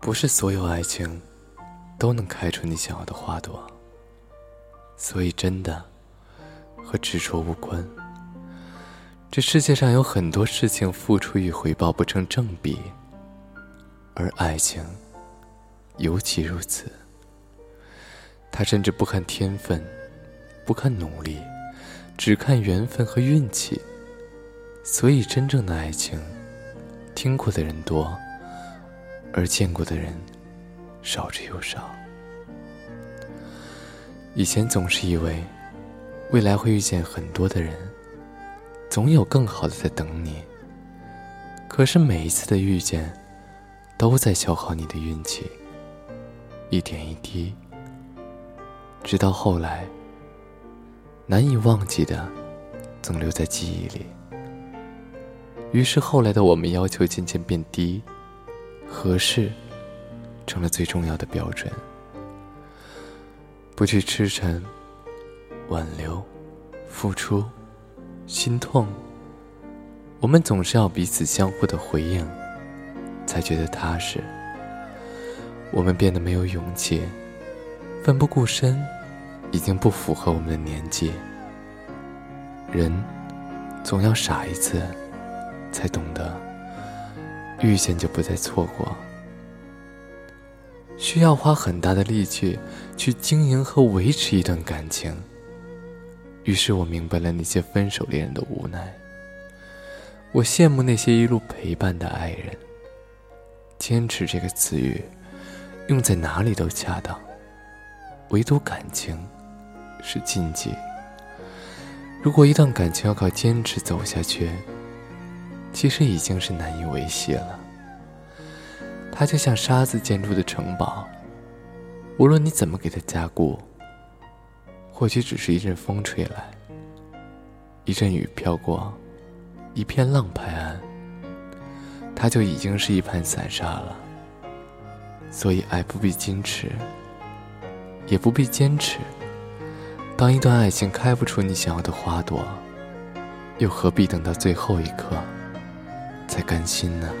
不是所有爱情都能开出你想要的花朵，所以真的和执着无关。这世界上有很多事情，付出与回报不成正比，而爱情尤其如此。他甚至不看天分，不看努力，只看缘分和运气。所以，真正的爱情，听过的人多，而见过的人少之又少。以前总是以为，未来会遇见很多的人。总有更好的在等你。可是每一次的遇见，都在消耗你的运气，一点一滴，直到后来，难以忘记的，总留在记忆里。于是后来的我们要求渐渐变低，合适，成了最重要的标准。不去痴缠，挽留，付出。心痛，我们总是要彼此相互的回应，才觉得踏实。我们变得没有勇气，奋不顾身，已经不符合我们的年纪。人总要傻一次，才懂得遇见就不再错过。需要花很大的力气去经营和维持一段感情。于是我明白了那些分手恋人的无奈。我羡慕那些一路陪伴的爱人。坚持这个词语，用在哪里都恰当，唯独感情是禁忌。如果一段感情要靠坚持走下去，其实已经是难以维系了。它就像沙子建筑的城堡，无论你怎么给它加固。或许只是一阵风吹来，一阵雨飘过，一片浪拍岸，它就已经是一盘散沙了。所以，爱不必矜持，也不必坚持。当一段爱情开不出你想要的花朵，又何必等到最后一刻才甘心呢？